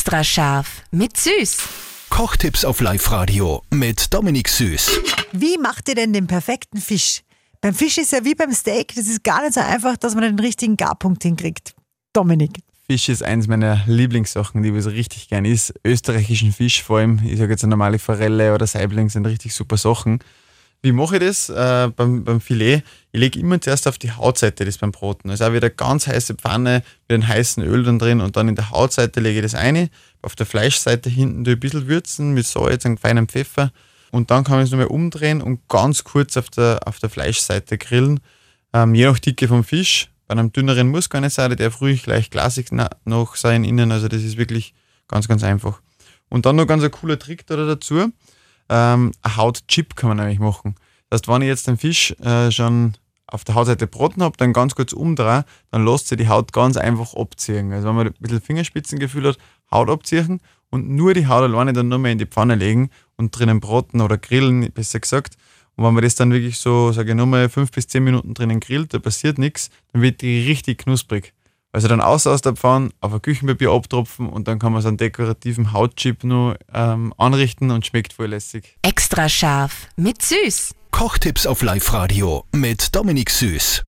Extra scharf mit Süß. Kochtipps auf Live-Radio mit Dominik Süß. Wie macht ihr denn den perfekten Fisch? Beim Fisch ist ja wie beim Steak, das ist gar nicht so einfach, dass man den richtigen Garpunkt hinkriegt. Dominik. Fisch ist eins meiner Lieblingssachen, die ich so richtig gern ist. Österreichischen Fisch vor allem, ich sage jetzt eine normale Forelle oder Saibling sind richtig super Sachen. Wie mache ich das äh, beim, beim Filet? Ich lege immer zuerst auf die Hautseite das beim Broten. Also auch wieder ganz heiße Pfanne mit einem heißen Öl dann drin und dann in der Hautseite lege ich das eine. Auf der Fleischseite hinten tue ich ein bisschen würzen mit Salz und feinem Pfeffer. Und dann kann ich es nochmal umdrehen und ganz kurz auf der, auf der Fleischseite grillen. Ähm, je nach Dicke vom Fisch. Bei einem dünneren muss gar nicht sein, der ruhig gleich glasig noch sein innen. Also das ist wirklich ganz, ganz einfach. Und dann noch ganz ein cooler Trick da dazu ähm, ein Hautchip kann man nämlich machen. Das heißt, wenn ich jetzt den Fisch äh, schon auf der Hautseite braten habe, dann ganz kurz umdrehe, dann lässt sich die Haut ganz einfach abziehen. Also wenn man ein bisschen Fingerspitzengefühl hat, Haut abziehen und nur die Haut alleine dann nur mehr in die Pfanne legen und drinnen braten oder grillen, besser gesagt. Und wenn man das dann wirklich so, sage ich nur mal, fünf bis zehn Minuten drinnen grillt, da passiert nichts, dann wird die richtig knusprig. Also dann außer aus der Pfanne auf ein Küchenpapier abtropfen und dann kann man so einen dekorativen Hautchip nur ähm, anrichten und schmeckt voll lässig. Extra scharf mit Süß. Kochtipps auf Live-Radio mit Dominik Süß.